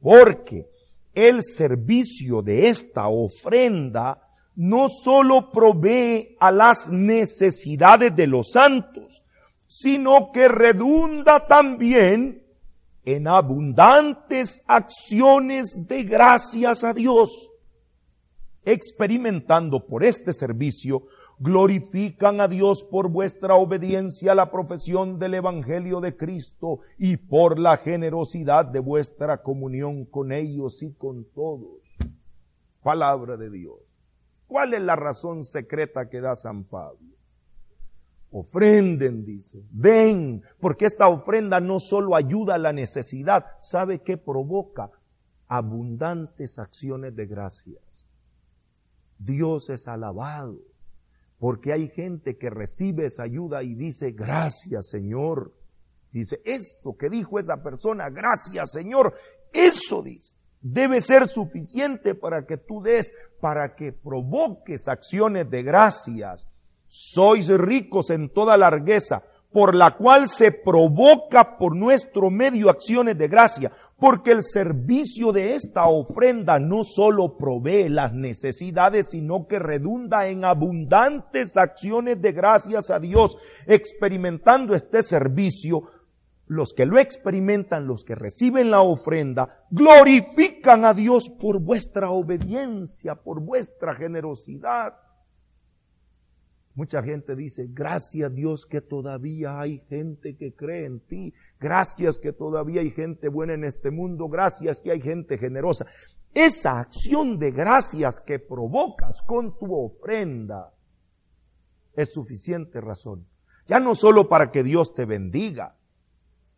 Porque el servicio de esta ofrenda no solo provee a las necesidades de los santos, sino que redunda también en abundantes acciones de gracias a Dios. Experimentando por este servicio, glorifican a Dios por vuestra obediencia a la profesión del Evangelio de Cristo y por la generosidad de vuestra comunión con ellos y con todos. Palabra de Dios. ¿Cuál es la razón secreta que da San Pablo? Ofrenden, dice. Ven, porque esta ofrenda no solo ayuda a la necesidad, ¿sabe qué provoca? Abundantes acciones de gracias. Dios es alabado, porque hay gente que recibe esa ayuda y dice, gracias Señor. Dice, eso que dijo esa persona, gracias Señor, eso dice, debe ser suficiente para que tú des, para que provoques acciones de gracias sois ricos en toda largueza, por la cual se provoca por nuestro medio acciones de gracia, porque el servicio de esta ofrenda no solo provee las necesidades, sino que redunda en abundantes acciones de gracias a Dios. Experimentando este servicio, los que lo experimentan, los que reciben la ofrenda, glorifican a Dios por vuestra obediencia, por vuestra generosidad. Mucha gente dice, gracias Dios que todavía hay gente que cree en ti, gracias que todavía hay gente buena en este mundo, gracias que hay gente generosa. Esa acción de gracias que provocas con tu ofrenda es suficiente razón. Ya no solo para que Dios te bendiga,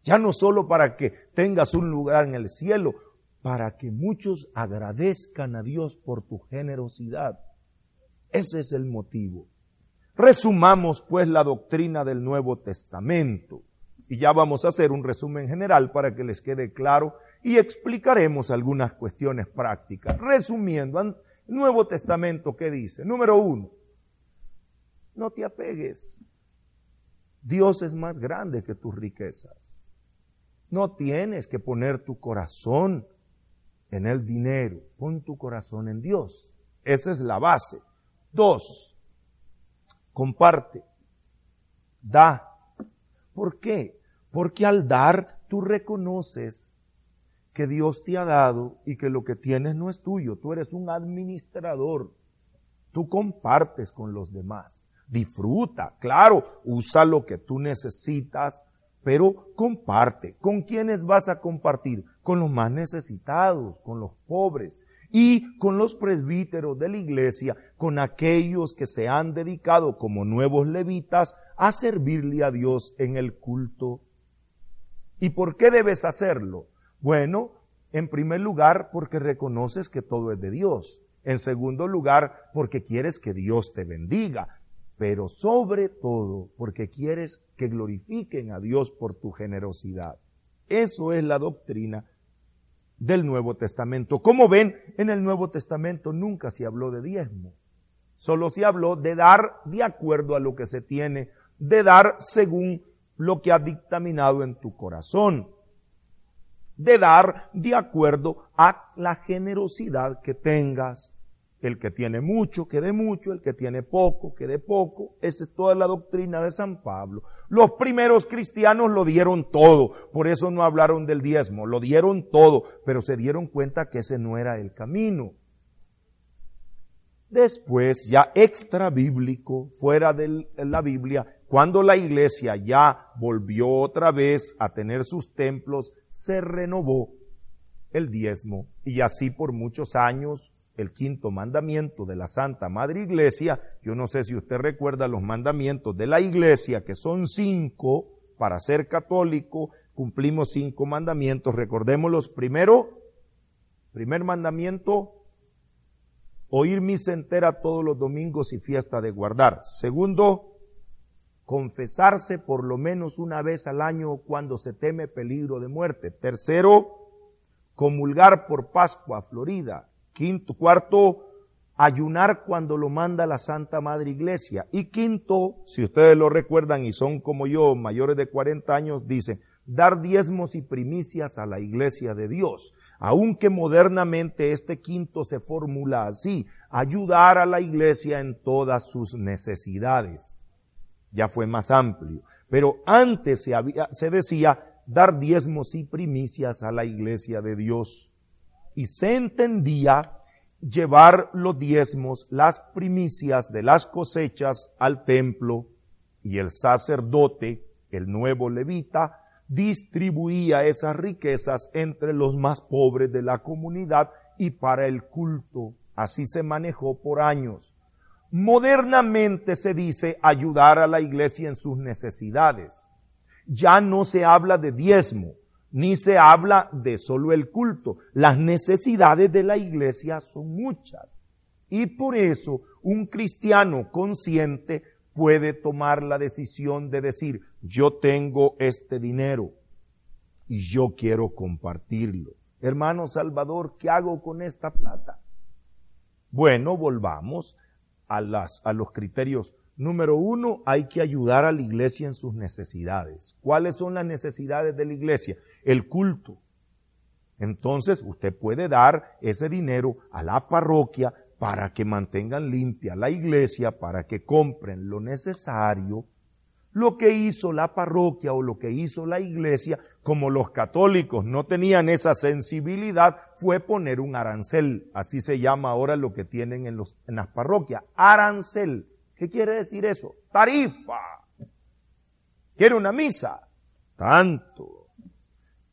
ya no solo para que tengas un lugar en el cielo, para que muchos agradezcan a Dios por tu generosidad. Ese es el motivo. Resumamos pues la doctrina del Nuevo Testamento. Y ya vamos a hacer un resumen general para que les quede claro y explicaremos algunas cuestiones prácticas. Resumiendo, Nuevo Testamento, ¿qué dice? Número uno, no te apegues. Dios es más grande que tus riquezas. No tienes que poner tu corazón en el dinero. Pon tu corazón en Dios. Esa es la base. Dos, comparte, da. ¿Por qué? Porque al dar tú reconoces que Dios te ha dado y que lo que tienes no es tuyo, tú eres un administrador, tú compartes con los demás. Disfruta, claro, usa lo que tú necesitas, pero comparte. ¿Con quiénes vas a compartir? Con los más necesitados, con los pobres, y con los presbíteros de la iglesia, con aquellos que se han dedicado como nuevos levitas a servirle a Dios en el culto. ¿Y por qué debes hacerlo? Bueno, en primer lugar, porque reconoces que todo es de Dios. En segundo lugar, porque quieres que Dios te bendiga. Pero sobre todo, porque quieres que glorifiquen a Dios por tu generosidad. Eso es la doctrina del Nuevo Testamento. Como ven, en el Nuevo Testamento nunca se habló de diezmo. Solo se habló de dar de acuerdo a lo que se tiene, de dar según lo que ha dictaminado en tu corazón, de dar de acuerdo a la generosidad que tengas. El que tiene mucho, que dé mucho, el que tiene poco, que dé poco. Esa es toda la doctrina de San Pablo. Los primeros cristianos lo dieron todo, por eso no hablaron del diezmo, lo dieron todo, pero se dieron cuenta que ese no era el camino. Después, ya extra bíblico, fuera de la Biblia, cuando la iglesia ya volvió otra vez a tener sus templos, se renovó el diezmo y así por muchos años el quinto mandamiento de la Santa Madre Iglesia. Yo no sé si usted recuerda los mandamientos de la Iglesia, que son cinco, para ser católico, cumplimos cinco mandamientos. Recordémoslos. Primero, primer mandamiento, oír misa entera todos los domingos y fiesta de guardar. Segundo, confesarse por lo menos una vez al año cuando se teme peligro de muerte. Tercero, comulgar por Pascua Florida. Quinto, cuarto, ayunar cuando lo manda la Santa Madre Iglesia. Y quinto, si ustedes lo recuerdan y son como yo, mayores de 40 años, dice, dar diezmos y primicias a la Iglesia de Dios. aunque modernamente este quinto se formula así, ayudar a la iglesia en todas sus necesidades. Ya fue más amplio. Pero antes se, había, se decía dar diezmos y primicias a la iglesia de Dios. Y se entendía llevar los diezmos, las primicias de las cosechas al templo y el sacerdote, el nuevo levita, distribuía esas riquezas entre los más pobres de la comunidad y para el culto. Así se manejó por años. Modernamente se dice ayudar a la iglesia en sus necesidades. Ya no se habla de diezmo, ni se habla de solo el culto. Las necesidades de la iglesia son muchas. Y por eso un cristiano consciente puede tomar la decisión de decir, yo tengo este dinero y yo quiero compartirlo. Hermano Salvador, ¿qué hago con esta plata? Bueno, volvamos a, las, a los criterios. Número uno, hay que ayudar a la iglesia en sus necesidades. ¿Cuáles son las necesidades de la iglesia? El culto. Entonces, usted puede dar ese dinero a la parroquia para que mantengan limpia la iglesia, para que compren lo necesario. Lo que hizo la parroquia o lo que hizo la iglesia, como los católicos no tenían esa sensibilidad, fue poner un arancel. Así se llama ahora lo que tienen en, en las parroquias. Arancel. ¿Qué quiere decir eso? Tarifa. ¿Quiere una misa? Tanto.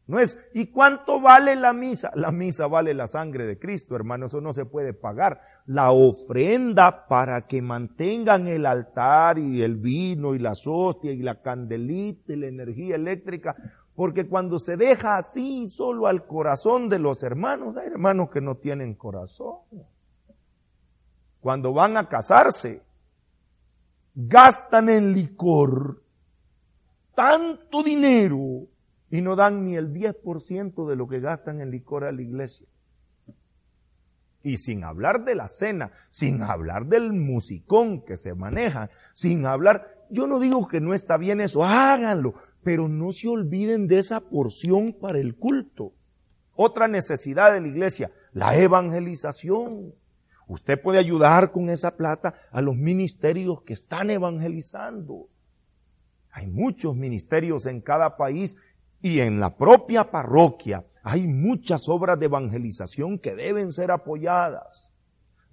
No es, ¿y cuánto vale la misa? La misa vale la sangre de Cristo, hermano, eso no se puede pagar. La ofrenda para que mantengan el altar y el vino y las hostias y la candelita y la energía eléctrica, porque cuando se deja así solo al corazón de los hermanos, hay hermanos que no tienen corazón. Cuando van a casarse, gastan en licor tanto dinero y no dan ni el 10% de lo que gastan en licor a la iglesia. Y sin hablar de la cena, sin hablar del musicón que se maneja, sin hablar, yo no digo que no está bien eso, háganlo, pero no se olviden de esa porción para el culto. Otra necesidad de la iglesia, la evangelización. Usted puede ayudar con esa plata a los ministerios que están evangelizando. Hay muchos ministerios en cada país y en la propia parroquia hay muchas obras de evangelización que deben ser apoyadas.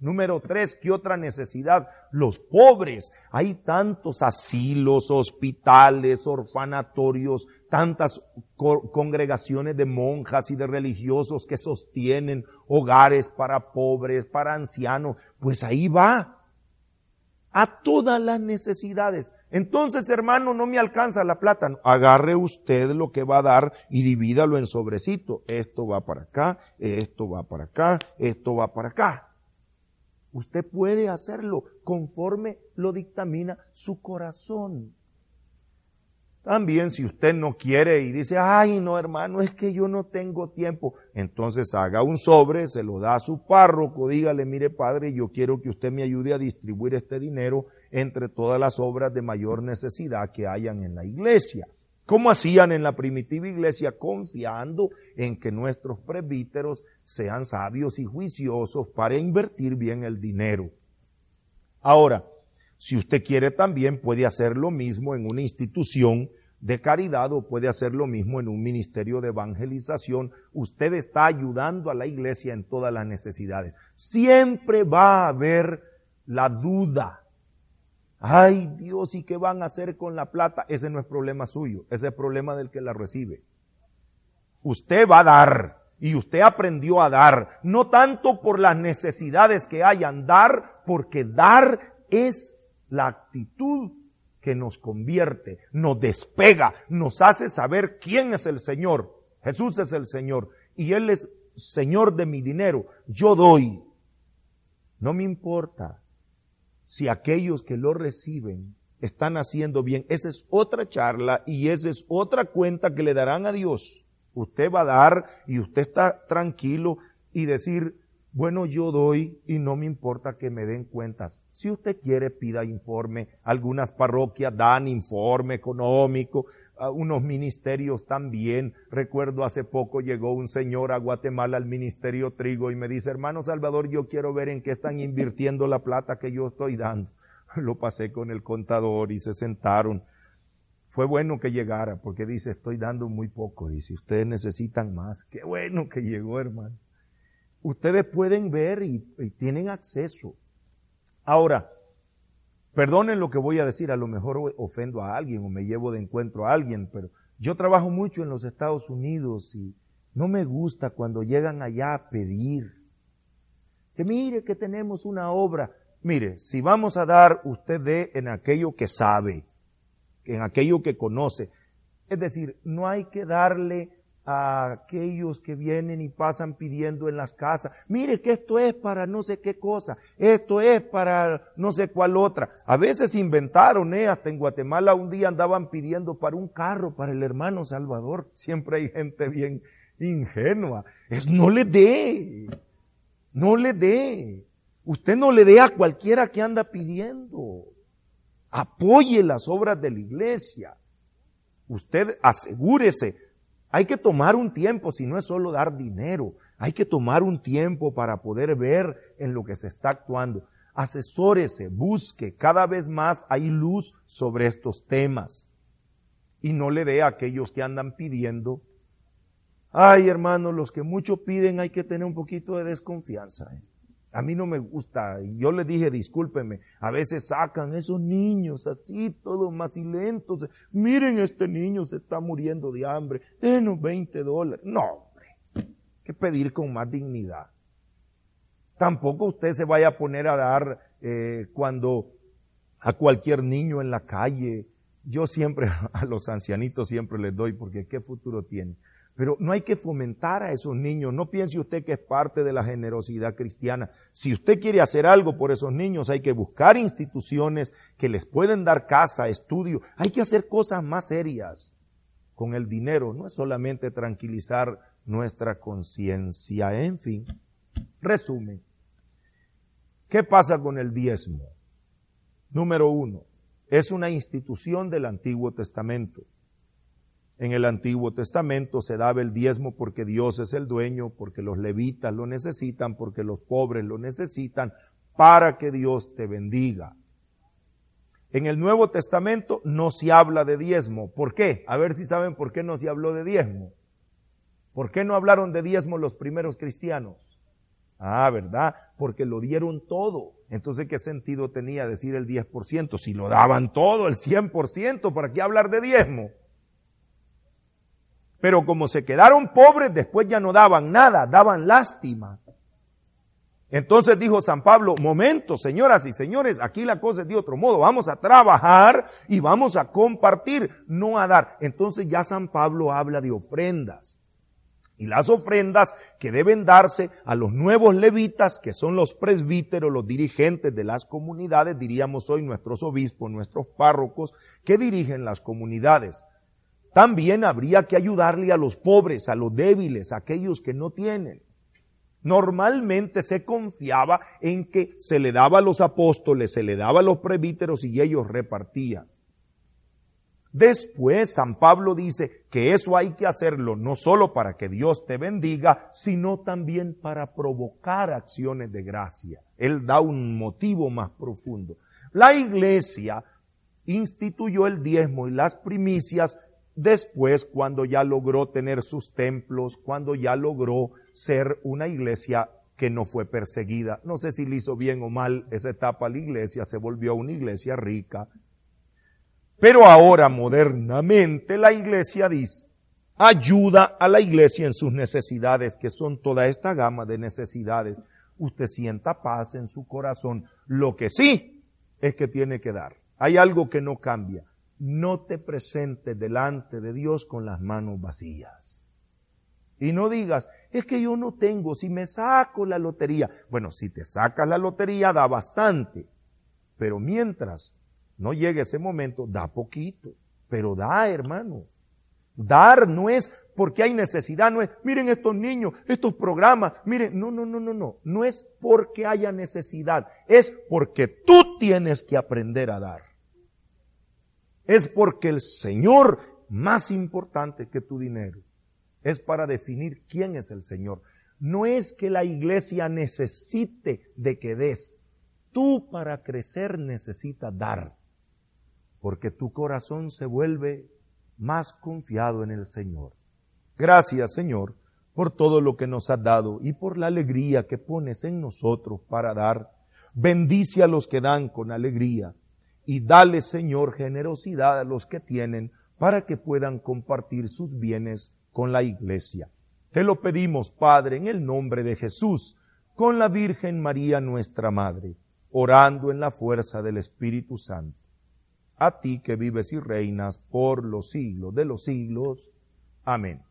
Número tres, ¿qué otra necesidad? Los pobres. Hay tantos asilos, hospitales, orfanatorios, tantas congregaciones de monjas y de religiosos que sostienen hogares para pobres, para ancianos. Pues ahí va a todas las necesidades. Entonces, hermano, no me alcanza la plata. Agarre usted lo que va a dar y divídalo en sobrecito. Esto va para acá, esto va para acá, esto va para acá. Usted puede hacerlo conforme lo dictamina su corazón. También si usted no quiere y dice, ay no hermano, es que yo no tengo tiempo, entonces haga un sobre, se lo da a su párroco, dígale, mire padre, yo quiero que usted me ayude a distribuir este dinero entre todas las obras de mayor necesidad que hayan en la iglesia. Como hacían en la primitiva iglesia, confiando en que nuestros presbíteros sean sabios y juiciosos para invertir bien el dinero. Ahora, si usted quiere también puede hacer lo mismo en una institución de caridad o puede hacer lo mismo en un ministerio de evangelización. Usted está ayudando a la iglesia en todas las necesidades. Siempre va a haber la duda. Ay Dios, ¿y qué van a hacer con la plata? Ese no es problema suyo, ese es problema del que la recibe. Usted va a dar y usted aprendió a dar, no tanto por las necesidades que hayan, dar porque dar es la actitud que nos convierte, nos despega, nos hace saber quién es el Señor. Jesús es el Señor y Él es Señor de mi dinero. Yo doy. No me importa si aquellos que lo reciben están haciendo bien. Esa es otra charla y esa es otra cuenta que le darán a Dios. Usted va a dar y usted está tranquilo y decir, Bueno, yo doy y no me importa que me den cuentas. Si usted quiere, pida informe. Algunas parroquias dan informe económico, unos ministerios también. Recuerdo hace poco llegó un señor a Guatemala al Ministerio Trigo y me dice, hermano Salvador, yo quiero ver en qué están invirtiendo la plata que yo estoy dando. Lo pasé con el contador y se sentaron. Fue bueno que llegara porque dice, estoy dando muy poco. Dice, ustedes necesitan más. Qué bueno que llegó, hermano ustedes pueden ver y, tienen acceso. Ahora, perdonen lo que voy a decir, a lo mejor ofendo a alguien o me llevo de encuentro a alguien, pero yo trabajo mucho en los Estados Unidos y no me gusta cuando llegan allá a pedir. Que mire que tenemos una obra. Mire, si vamos a dar, usted dé en aquello que sabe, en aquello que conoce. Es decir, no hay que darle a aquellos que vienen y pasan pidiendo en las casas, mire que esto es para no sé qué cosa, esto es para no sé cuál otra. A veces inventaron, eh, hasta en Guatemala un día andaban pidiendo para un carro para el hermano Salvador. Siempre hay gente bien ingenua. Es no le dé, no le dé. Usted no le dé a cualquiera que anda pidiendo. Apoye las obras de la iglesia. Usted asegúrese hay que tomar un tiempo, si no es solo dar dinero, hay que tomar un tiempo para poder ver en lo que se está actuando. Asesórese, busque, cada vez más hay luz sobre estos temas. Y no le dé a aquellos que andan pidiendo. Ay, hermano, los que mucho piden hay que tener un poquito de desconfianza. ¿eh? A mí no me gusta. Yo le dije, discúlpeme, a veces sacan esos niños así, todos lentos. Miren, este niño se está muriendo de hambre. Denos 20 dólares. No, hombre. Que pedir con más dignidad. Tampoco usted se vaya a poner a dar eh, cuando a cualquier niño en la calle. Yo siempre, a los ancianitos siempre les doy porque qué futuro tiene. Pero no hay que fomentar a esos niños. No piense usted que es parte de la generosidad cristiana. Si usted quiere hacer algo por esos niños, hay que buscar instituciones que les pueden dar casa, estudio. Hay que hacer cosas más serias con el dinero. No es solamente tranquilizar nuestra conciencia. En fin, resumen. ¿Qué pasa con el diezmo? Número uno, es una institución del Antiguo Testamento. En el Antiguo Testamento se daba el diezmo porque Dios es el dueño, porque los levitas lo necesitan, porque los pobres lo necesitan, para que Dios te bendiga. En el Nuevo Testamento no se habla de diezmo. ¿Por qué? A ver si saben por qué no se habló de diezmo. ¿Por qué no hablaron de diezmo los primeros cristianos? Ah, ¿verdad? Porque lo dieron todo. Entonces, ¿qué sentido tenía decir el 10%? Si lo daban todo, el 100%, ¿para qué hablar de diezmo? Pero como se quedaron pobres, después ya no daban nada, daban lástima. Entonces dijo San Pablo, momento, señoras y señores, aquí la cosa es de otro modo, vamos a trabajar y vamos a compartir, no a dar. Entonces ya San Pablo habla de ofrendas. Y las ofrendas que deben darse a los nuevos levitas, que son los presbíteros, los dirigentes de las comunidades, diríamos hoy nuestros obispos, nuestros párrocos, que dirigen las comunidades. También habría que ayudarle a los pobres, a los débiles, a aquellos que no tienen. Normalmente se confiaba en que se le daba a los apóstoles, se le daba a los presbíteros y ellos repartían. Después San Pablo dice que eso hay que hacerlo no solo para que Dios te bendiga, sino también para provocar acciones de gracia. Él da un motivo más profundo. La iglesia instituyó el diezmo y las primicias Después, cuando ya logró tener sus templos, cuando ya logró ser una iglesia que no fue perseguida. No sé si le hizo bien o mal esa etapa a la iglesia, se volvió una iglesia rica. Pero ahora, modernamente, la iglesia dice, ayuda a la iglesia en sus necesidades, que son toda esta gama de necesidades. Usted sienta paz en su corazón. Lo que sí es que tiene que dar. Hay algo que no cambia no te presentes delante de Dios con las manos vacías. Y no digas, es que yo no tengo, si me saco la lotería. Bueno, si te sacas la lotería da bastante, pero mientras no llegue ese momento, da poquito, pero da, hermano. Dar no es porque hay necesidad, no es, miren estos niños, estos programas, miren, no, no, no, no, no, no es porque haya necesidad, es porque tú tienes que aprender a dar. Es porque el Señor, más importante que tu dinero, es para definir quién es el Señor. No es que la iglesia necesite de que des. Tú para crecer necesitas dar, porque tu corazón se vuelve más confiado en el Señor. Gracias, Señor, por todo lo que nos has dado y por la alegría que pones en nosotros para dar. Bendice a los que dan con alegría y dale, Señor, generosidad a los que tienen para que puedan compartir sus bienes con la iglesia. Te lo pedimos, Padre, en el nombre de Jesús, con la Virgen María nuestra Madre, orando en la fuerza del Espíritu Santo. A ti que vives y reinas por los siglos de los siglos. Amén.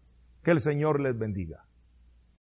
Que el Señor les bendiga.